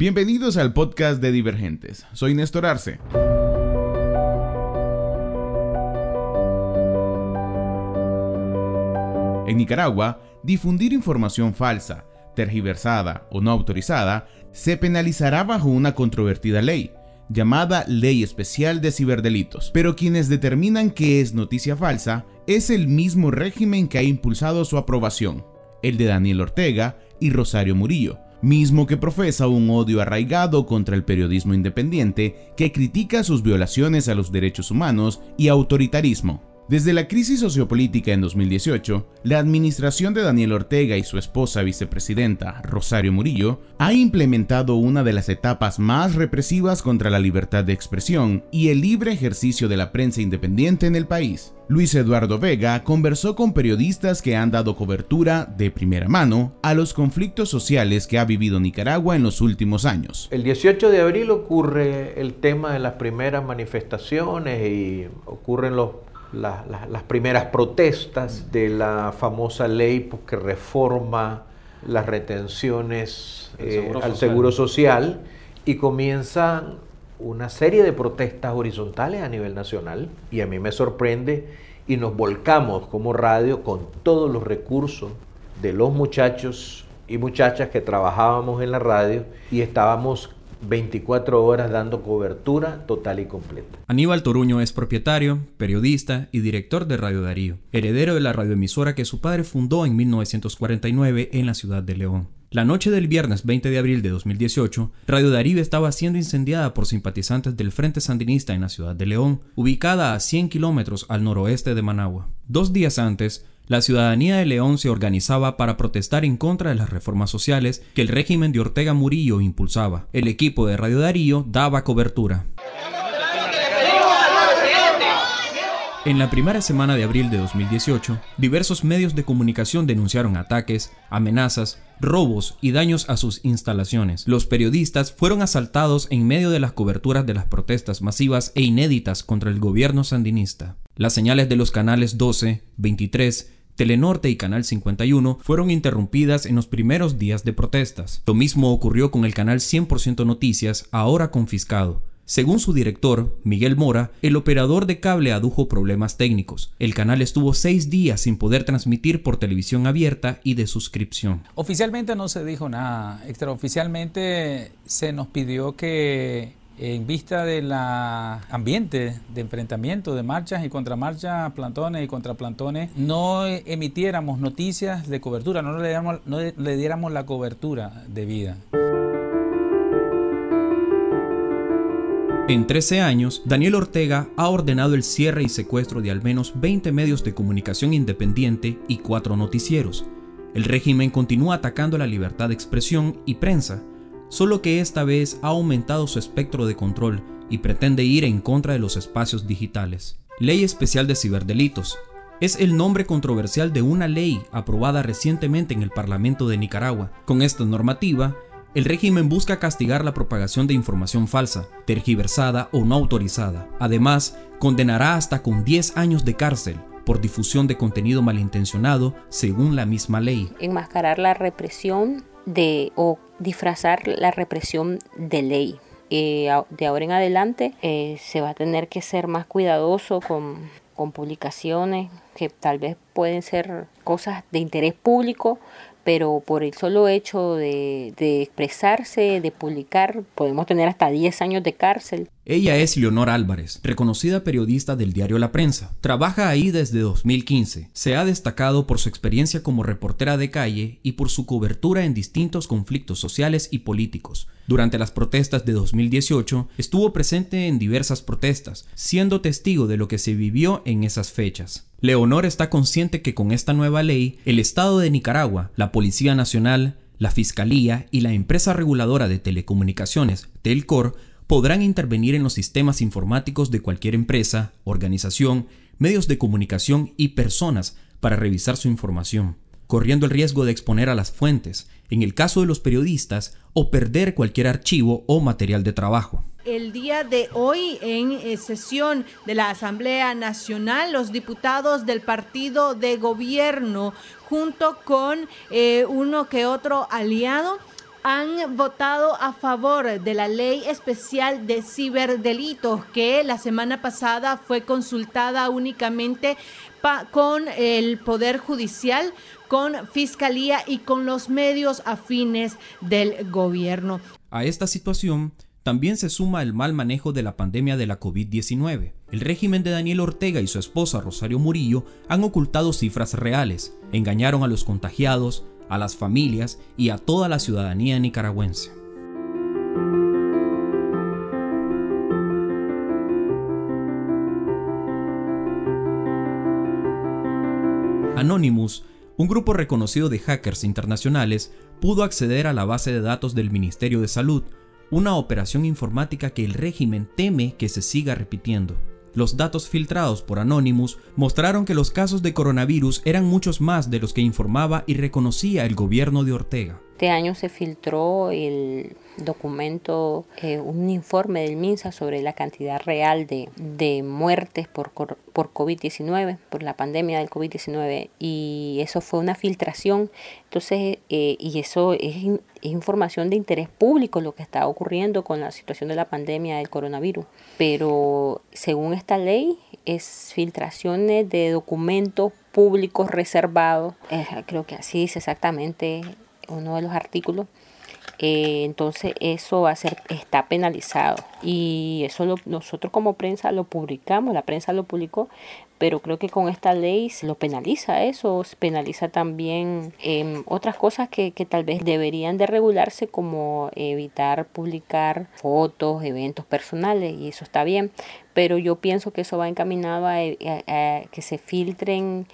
Bienvenidos al podcast de Divergentes. Soy Néstor Arce. En Nicaragua, difundir información falsa, tergiversada o no autorizada se penalizará bajo una controvertida ley, llamada Ley Especial de Ciberdelitos. Pero quienes determinan qué es noticia falsa es el mismo régimen que ha impulsado su aprobación, el de Daniel Ortega y Rosario Murillo, mismo que profesa un odio arraigado contra el periodismo independiente que critica sus violaciones a los derechos humanos y autoritarismo. Desde la crisis sociopolítica en 2018, la administración de Daniel Ortega y su esposa vicepresidenta, Rosario Murillo, ha implementado una de las etapas más represivas contra la libertad de expresión y el libre ejercicio de la prensa independiente en el país. Luis Eduardo Vega conversó con periodistas que han dado cobertura de primera mano a los conflictos sociales que ha vivido Nicaragua en los últimos años. El 18 de abril ocurre el tema de las primeras manifestaciones y ocurren los las primeras protestas de la famosa ley pues, que reforma las retenciones eh, al seguro social y comienzan una serie de protestas horizontales a nivel nacional y a mí me sorprende y nos volcamos como radio con todos los recursos de los muchachos y muchachas que trabajábamos en la radio y estábamos 24 horas dando cobertura total y completa. Aníbal Toruño es propietario, periodista y director de Radio Darío, heredero de la radioemisora que su padre fundó en 1949 en la ciudad de León. La noche del viernes 20 de abril de 2018, Radio Darío estaba siendo incendiada por simpatizantes del Frente Sandinista en la ciudad de León, ubicada a 100 kilómetros al noroeste de Managua. Dos días antes, la ciudadanía de León se organizaba para protestar en contra de las reformas sociales que el régimen de Ortega Murillo impulsaba. El equipo de Radio Darío daba cobertura. En la primera semana de abril de 2018, diversos medios de comunicación denunciaron ataques, amenazas, robos y daños a sus instalaciones. Los periodistas fueron asaltados en medio de las coberturas de las protestas masivas e inéditas contra el gobierno sandinista. Las señales de los canales 12, 23, Telenorte y Canal 51 fueron interrumpidas en los primeros días de protestas. Lo mismo ocurrió con el canal 100% Noticias, ahora confiscado. Según su director, Miguel Mora, el operador de cable adujo problemas técnicos. El canal estuvo seis días sin poder transmitir por televisión abierta y de suscripción. Oficialmente no se dijo nada. Extraoficialmente se nos pidió que en vista del ambiente de enfrentamiento, de marchas y contramarchas, plantones y contraplantones, no emitiéramos noticias de cobertura, no le diéramos, la cobertura debida. En 13 años, Daniel Ortega ha ordenado el cierre y secuestro de al menos 20 medios de comunicación independiente y 4 noticieros. El régimen continúa atacando la libertad de expresión y prensa, solo que esta vez ha aumentado su espectro de control y pretende ir en contra de los espacios digitales. Ley Especial de Ciberdelitos. Es el nombre controversial de una ley aprobada recientemente en el Parlamento de Nicaragua. Con esta normativa, el régimen busca castigar la propagación de información falsa, tergiversada o no autorizada. Además, condenará hasta con 10 años de cárcel por difusión de contenido malintencionado según la misma ley. Enmascarar la represión de o disfrazar la represión de ley. Eh, de ahora en adelante eh, se va a tener que ser más cuidadoso con, con publicaciones que tal vez pueden ser cosas de interés público, pero por el solo hecho de, expresarse, de publicar, podemos tener hasta 10 años de cárcel. Ella es Leonor Álvarez, reconocida periodista del diario La Prensa. Trabaja ahí desde 2015. Se ha destacado por su experiencia como reportera de calle y por su cobertura en distintos conflictos sociales y políticos. Durante las protestas de 2018 estuvo presente en diversas protestas, siendo testigo de lo que se vivió en esas fechas. Leonor está consciente que con esta nueva ley, el Estado de Nicaragua, la Policía Nacional, la Fiscalía y la empresa reguladora de telecomunicaciones, Telcor, podrán intervenir en los sistemas informáticos de cualquier empresa, organización, medios de comunicación y personas para revisar su información, corriendo el riesgo de exponer a las fuentes, en el caso de los periodistas, o perder cualquier archivo o material de trabajo. El día de hoy, en eh, sesión de la Asamblea Nacional, los diputados del partido de gobierno, junto con eh, uno que otro aliado, han votado a favor de la ley especial de ciberdelitos que la semana pasada fue consultada únicamente con el Poder Judicial, con Fiscalía y con los medios afines del gobierno. A esta situación también se suma el mal manejo de la pandemia de la COVID-19. El régimen de Daniel Ortega y su esposa Rosario Murillo han ocultado cifras reales, engañaron a los contagiados, a las familias y a toda la ciudadanía nicaragüense. Anonymous, un grupo reconocido de hackers internacionales, pudo acceder a la base de datos del Ministerio de Salud, una operación informática que el régimen teme que se siga repitiendo. Los datos filtrados por Anonymous mostraron que los casos de coronavirus eran muchos más de los que informaba y reconocía el gobierno de Ortega. Este año se filtró el documento, eh, un informe del MINSA sobre la cantidad real de, de muertes por, por COVID-19, por la pandemia del COVID-19, y eso fue una filtración. Entonces, eh, y eso es, es, información de interés público lo que está ocurriendo con la situación de la pandemia del coronavirus. Pero según esta ley, es filtraciones de documentos públicos reservados. Creo que así dice exactamente uno de los artículos, eh, entonces eso va a ser, está penalizado. Y eso lo, nosotros como prensa lo publicamos, la prensa lo publicó, pero creo que con esta ley se lo penaliza eso, se penaliza también em, otras cosas que, que, tal vez deberían de regularse como evitar publicar fotos, eventos personales y eso está bien, pero yo pienso que eso va encaminado a que se filtren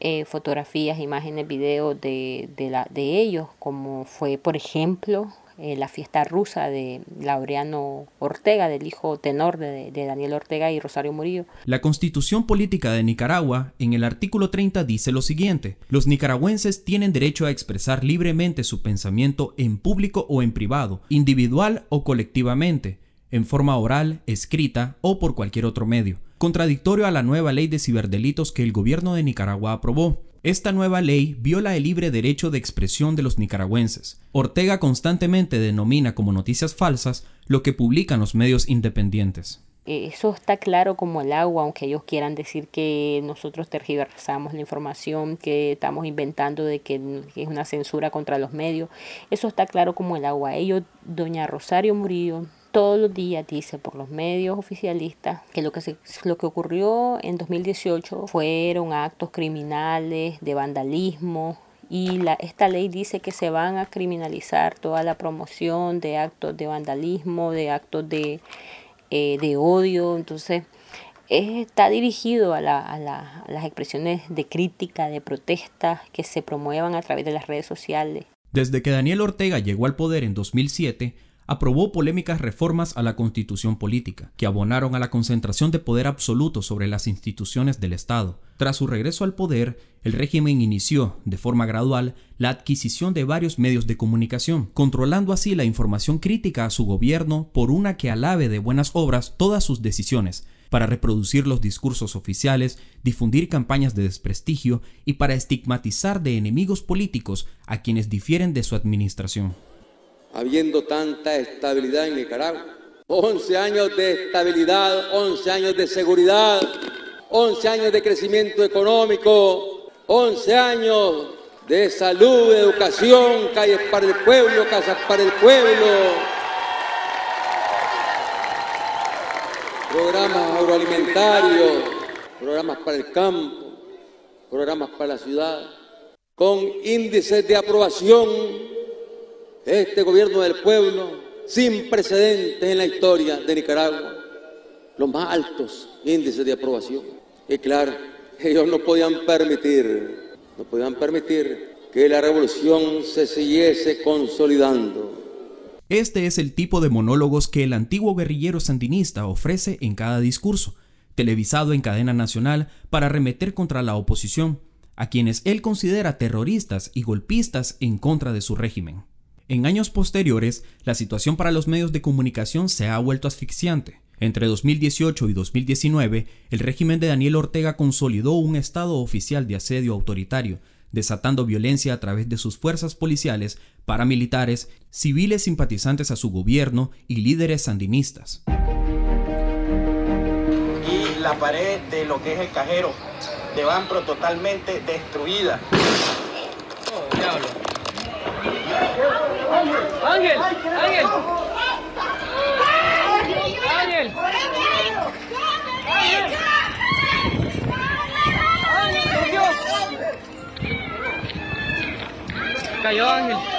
eh, fotografías, imágenes, videos de, de, la, de ellos, como fue, por ejemplo, eh, la fiesta rusa de Laureano Ortega, del hijo tenor de, de, Daniel Ortega y Rosario Murillo. La constitución política de Nicaragua, en el artículo 30, dice lo siguiente, los nicaragüenses tienen derecho a expresar libremente su pensamiento en público o en privado, individual o colectivamente, en forma oral, escrita o por cualquier otro medio contradictorio a la nueva ley de ciberdelitos que el gobierno de Nicaragua aprobó. Esta nueva ley viola el libre derecho de expresión de los nicaragüenses. Ortega constantemente denomina como noticias falsas lo que publican los medios independientes. Eso está claro como el agua, aunque ellos quieran decir que nosotros tergiversamos la información, que estamos inventando de que es una censura contra los medios. Eso está claro como el agua. Ellos, doña Rosario Murillo, todos los días dice por los medios oficialistas que lo que, se, lo que ocurrió en 2018 fueron actos criminales de vandalismo y la, esta ley dice que se van a criminalizar toda la promoción de actos de vandalismo, de actos de, eh, de odio. Entonces, está dirigido a, la, a, la, a las expresiones de crítica, de protesta que se promuevan a través de las redes sociales. Desde que Daniel Ortega llegó al poder en 2007, aprobó polémicas reformas a la constitución política, que abonaron a la concentración de poder absoluto sobre las instituciones del Estado. Tras su regreso al poder, el régimen inició, de forma gradual, la adquisición de varios medios de comunicación, controlando así la información crítica a su gobierno por una que alabe de buenas obras todas sus decisiones, para reproducir los discursos oficiales, difundir campañas de desprestigio y para estigmatizar de enemigos políticos a quienes difieren de su administración habiendo tanta estabilidad en Nicaragua. 11 años de estabilidad, 11 años de seguridad, 11 años de crecimiento económico, 11 años de salud, educación, calles para el pueblo, casas para el pueblo, programas agroalimentarios, programas para el campo, programas para la ciudad, con índices de aprobación este gobierno del pueblo, sin precedentes en la historia de Nicaragua, los más altos índices de aprobación. Y claro, ellos no podían permitir, no podían permitir que la revolución se siguiese consolidando. Este es el tipo de monólogos que el antiguo guerrillero sandinista ofrece en cada discurso, televisado en cadena nacional para remeter contra la oposición, a quienes él considera terroristas y golpistas en contra de su régimen. En años posteriores, la situación para los medios de comunicación se ha vuelto asfixiante. Entre 2018 y 2019, el régimen de Daniel Ortega consolidó un estado oficial de asedio autoritario, desatando violencia a través de sus fuerzas policiales, paramilitares, civiles simpatizantes a su gobierno y líderes sandinistas. Y la pared de lo que es el cajero de Banpro totalmente destruida. Oh, Ángel, Ángel. Ángel. Cayó Ángel. Ángel.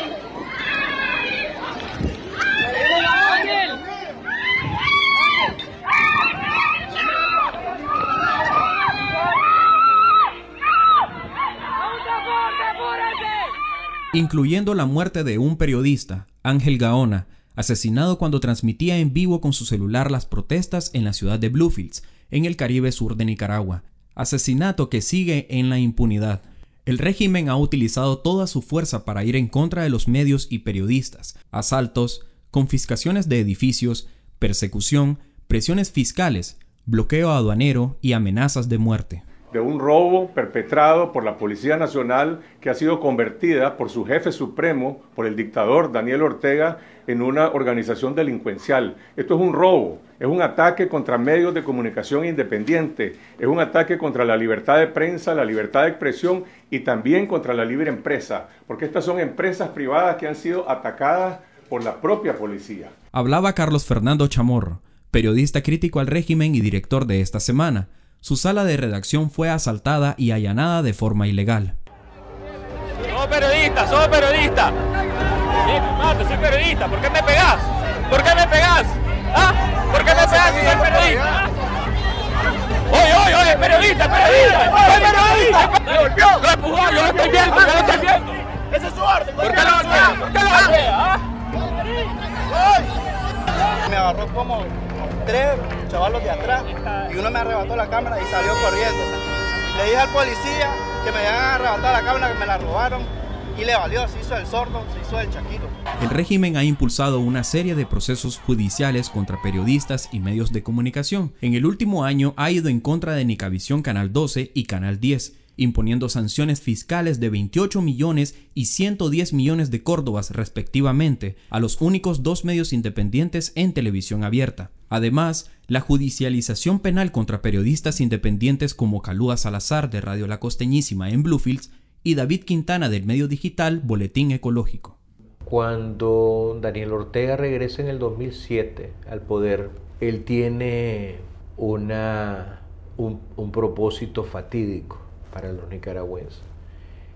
Incluyendo la muerte de un periodista, Ángel Gaona, asesinado cuando transmitía en vivo con su celular las protestas en la ciudad de Bluefields, en el Caribe sur de Nicaragua, asesinato que sigue en la impunidad. El régimen ha utilizado toda su fuerza para ir en contra de los medios y periodistas, asaltos, confiscaciones de edificios, persecución, presiones fiscales, bloqueo aduanero y amenazas de muerte de un robo perpetrado por la Policía Nacional que ha sido convertida por su jefe supremo, por el dictador Daniel Ortega, en una organización delincuencial. Esto es un robo, es un ataque contra medios de comunicación independientes, es un ataque contra la libertad de prensa, la libertad de expresión y también contra la libre empresa, porque estas son empresas privadas que han sido atacadas por la propia policía. Hablaba Carlos Fernando Chamorro, periodista crítico al régimen y director de esta semana su sala de redacción fue asaltada y allanada de forma ilegal. Somos periodistas, somos periodistas. Sí, soy periodista. ¿Por qué me pegás? ¿Por qué me pegás? ¿Ah? ¿Por qué me pegás si soy periodista? Oye, oye, oye, periodista, periodista. Soy periodista. Me golpeó. Lo empujó, yo lo estoy viendo, yo lo estoy viendo. Ese es su orden. ¿Por qué lo golpea? ¿Por qué lo golpea? Me agarró como Le dije al policía que me habían arrebatado la cámara, que me la robaron y le valió, se hizo el sordo, se hizo el chaquito. El régimen ha impulsado una serie de procesos judiciales contra periodistas y medios de comunicación. En el último año ha ido en contra de Nicavisión Canal 12 y Canal 10 imponiendo sanciones fiscales de 28 millones y 110 millones de córdobas respectivamente a los únicos dos medios independientes en televisión abierta. Además, la judicialización penal contra periodistas independientes como Calúa Salazar de Radio La Costeñísima en Bluefields y David Quintana del medio digital Boletín Ecológico. Cuando Daniel Ortega regresa en el 2007 al poder, él tiene una, un, un propósito fatídico para los nicaragüenses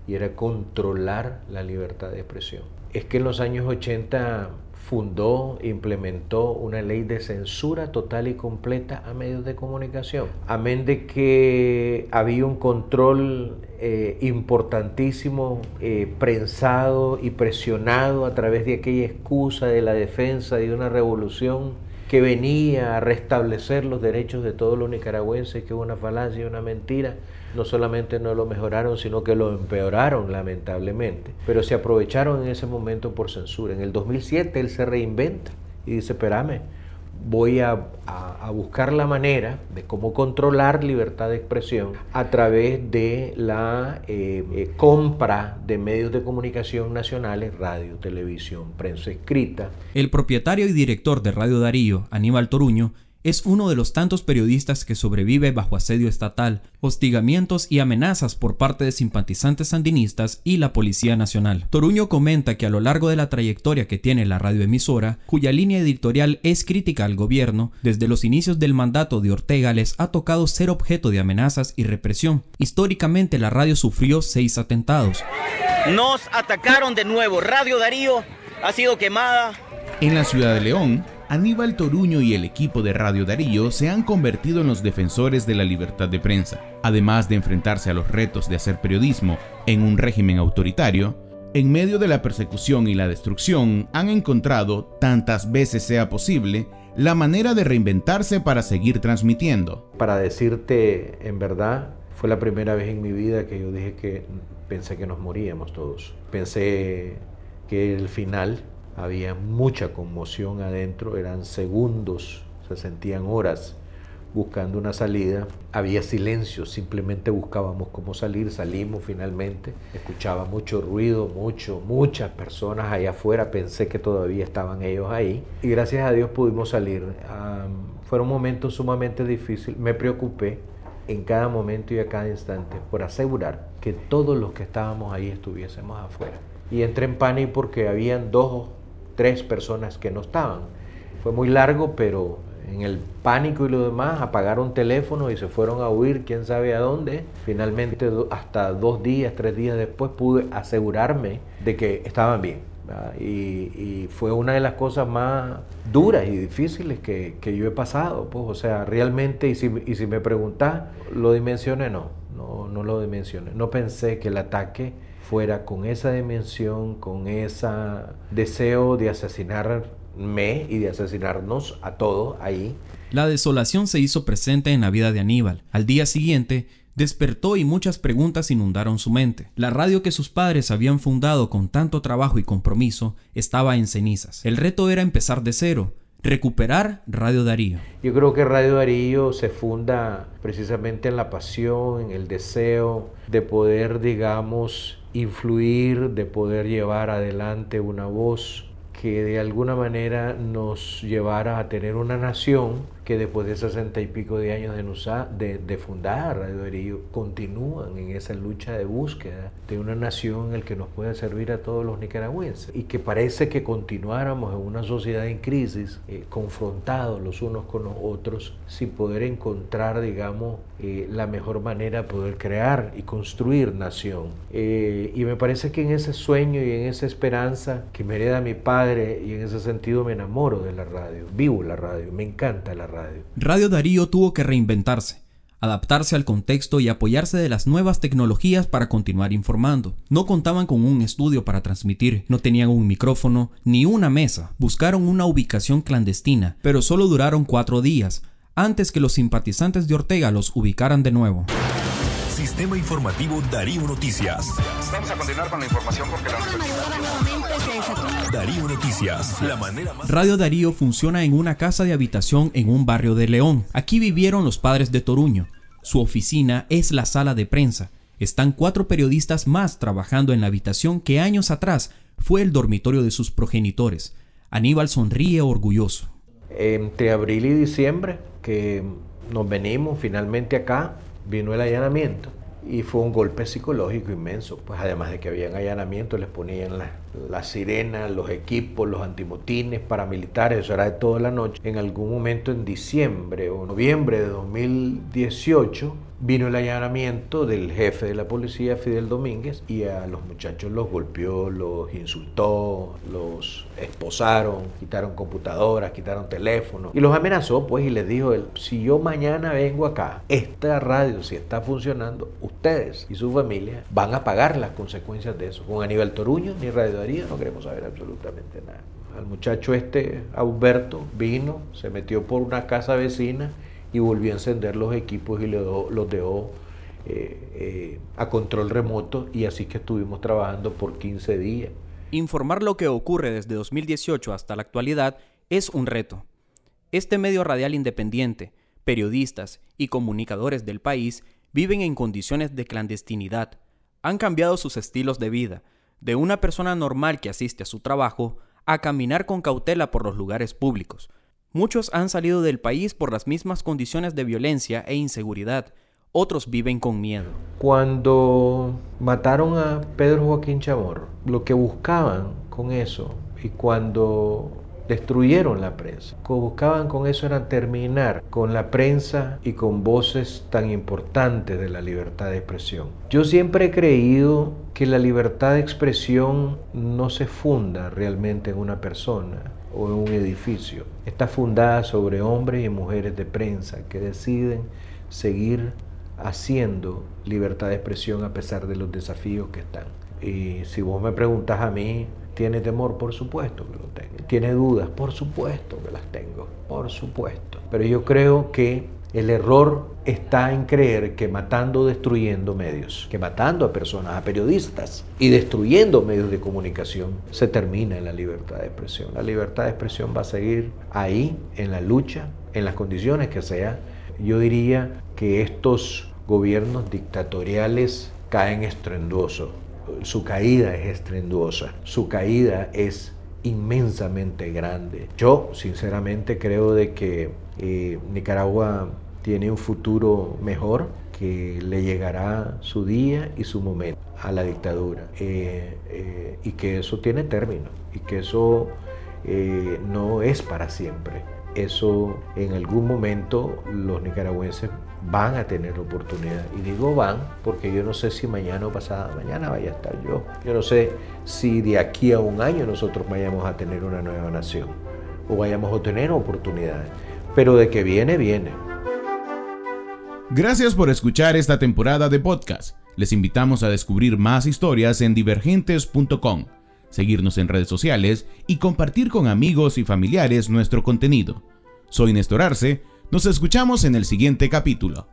y era controlar la libertad de expresión. Es que en los años 80 fundó, implementó una ley de censura total y completa a medios de comunicación. Amén de que había un control eh, importantísimo, eh, prensado y presionado a través de aquella excusa de la defensa de una revolución que venía a restablecer los derechos de todos los nicaragüenses, que es una falacia una mentira no solamente no lo mejoraron, sino que lo empeoraron lamentablemente. Pero se aprovecharon en ese momento por censura. En el 2007 él se reinventa y dice, espérame, voy a, buscar la manera de cómo controlar libertad de expresión a través de la eh, eh, compra de medios de comunicación nacionales, radio, televisión, prensa escrita. El propietario y director de Radio Darío, Aníbal Toruño, es uno de los tantos periodistas que sobrevive bajo asedio estatal, hostigamientos y amenazas por parte de simpatizantes sandinistas y la Policía Nacional. Toruño comenta que a lo largo de la trayectoria que tiene la radioemisora, cuya línea editorial es crítica al gobierno, desde los inicios del mandato de Ortega les ha tocado ser objeto de amenazas y represión. Históricamente la radio sufrió seis atentados. Nos atacaron de nuevo. Radio Darío ha sido quemada. En la ciudad de León, Aníbal Toruño y el equipo de Radio Darío se han convertido en los defensores de la libertad de prensa. Además de enfrentarse a los retos de hacer periodismo en un régimen autoritario, en medio de la persecución y la destrucción han encontrado, tantas veces sea posible, la manera de reinventarse para seguir transmitiendo. Para decirte en verdad, fue la primera vez en mi vida que yo dije que pensé que nos moríamos todos. Pensé que el final había mucha conmoción adentro, eran segundos, se sentían horas, buscando una salida. Había silencio, simplemente buscábamos cómo salir, salimos finalmente. Escuchaba mucho ruido, mucho, muchas personas allá afuera, pensé que todavía estaban ellos ahí y gracias a Dios pudimos salir. fueron momentos sumamente difíciles, me preocupé en cada momento y a cada instante por asegurar que todos los que estábamos ahí estuviésemos afuera. Y entré en pánico porque habían dos tres personas que no estaban. Fue muy largo, pero en el pánico y lo demás, apagaron teléfono y se fueron a huir, quién sabe a dónde. Finalmente, hasta dos días, tres días después, pude asegurarme de que estaban bien. Y, fue una de las cosas más duras y difíciles que, yo he pasado. Pues, o sea, realmente, y si, y si me preguntas, ¿lo dimensioné? No, no, no lo dimensioné. No pensé que el ataque fuera con esa dimensión, con ese deseo de asesinar me y de asesinarnos a todos ahí. La desolación se hizo presente en la vida de Aníbal. Al día siguiente, despertó y muchas preguntas inundaron su mente. La radio que sus padres habían fundado con tanto trabajo y compromiso estaba en cenizas. El reto era empezar de cero, recuperar Radio Darío. Yo creo que Radio Darío se funda precisamente en la pasión, en el deseo de poder, digamos, influir, de poder llevar adelante una voz que de alguna manera nos llevara a tener una nación que después de sesenta y pico de años de, de, fundar Radio Darío, continúan en esa lucha de búsqueda de una nación en la que nos pueda servir a todos los nicaragüenses y que parece que continuáramos en una sociedad en crisis, eh, confrontados los unos con los otros, sin poder encontrar, digamos, eh, la mejor manera de poder crear y construir nación. Eh, y me parece que en ese sueño y en esa esperanza que me hereda mi padre y en ese sentido me enamoro de la radio, vivo la radio, me encanta la radio radio. Darío tuvo que reinventarse, adaptarse al contexto y apoyarse de las nuevas tecnologías para continuar informando. No contaban con un estudio para transmitir, no tenían un micrófono ni una mesa. Buscaron una ubicación clandestina, pero solo duraron cuatro días, antes que los simpatizantes de Ortega los ubicaran de nuevo. Sistema Informativo Darío Noticias. Vamos a continuar con la información porque la Darío Noticias, la manera más... Radio Darío funciona en una casa de habitación en un barrio de León. Aquí vivieron los padres de Toruño. Su oficina es la sala de prensa. Están cuatro periodistas más trabajando en la habitación que años atrás fue el dormitorio de sus progenitores. Aníbal sonríe orgulloso. Entre abril y diciembre que nos venimos finalmente acá, vino el allanamiento y fue un golpe psicológico inmenso, pues además de que habían allanamiento, les ponían las la sirenas, los equipos, los antimotines, paramilitares, eso era de toda la noche. En algún momento en diciembre o noviembre de 2018 vino el allanamiento del jefe de la policía, Fidel Domínguez, y a los muchachos los golpeó, los insultó, los esposaron, quitaron computadoras, quitaron teléfonos y los amenazó, pues, y les dijo él, si yo mañana vengo acá, esta radio si está funcionando, ustedes y su familia van a pagar las consecuencias de eso. Con Aníbal Toruño ni Radio Darío no queremos saber absolutamente nada. Al muchacho este, Alberto, vino, se metió por una casa vecina y volvió a encender los equipos y los dejó eh, eh, a control remoto y así que estuvimos trabajando por 15 días. Informar lo que ocurre desde 2018 hasta la actualidad es un reto. Este medio radial independiente, periodistas y comunicadores del país viven en condiciones de clandestinidad. Han cambiado sus estilos de vida, de una persona normal que asiste a su trabajo a caminar con cautela por los lugares públicos, Muchos han salido del país por las mismas condiciones de violencia e inseguridad. Otros viven con miedo. Cuando mataron a Pedro Joaquín Chamorro, lo que buscaban con eso y cuando destruyeron la prensa. Lo que buscaban con eso era terminar con la prensa y con voces tan importantes de la libertad de expresión. Yo siempre he creído que la libertad de expresión no se funda realmente en una persona, o en un edificio. Está fundada sobre hombres y mujeres de prensa que deciden seguir haciendo libertad de expresión a pesar de los desafíos que están. Y si vos me preguntas a mí, ¿tiene temor? Por supuesto que lo tengo. ¿Tiene dudas? Por supuesto que las tengo. Por supuesto. Pero yo creo que el error está en creer que matando, destruyendo medios, que matando a personas, a periodistas y destruyendo medios de comunicación, se termina en la libertad de expresión. La libertad de expresión va a seguir ahí, en la lucha, en las condiciones que sea. yo diría que estos gobiernos dictatoriales caen estrenduosos. Su caída es estrenduosa, su caída es inmensamente grande. Yo sinceramente creo de que eh, Nicaragua tiene un futuro mejor, que le llegará su día y su momento a la dictadura eh, eh, y que eso tiene término y que eso no es para siempre. Eso en algún momento los nicaragüenses van a tener oportunidad. Y digo van porque yo no sé si mañana o pasada mañana vaya a estar yo. Yo no sé si de aquí a un año nosotros vayamos a tener una nueva nación o vayamos a tener oportunidades. Pero de que viene, viene. Gracias por escuchar esta temporada de podcast. Les invitamos a descubrir más historias en divergentes.com, seguirnos en redes sociales y compartir con amigos y familiares nuestro contenido. Soy Néstor Arce nos escuchamos en el siguiente capítulo.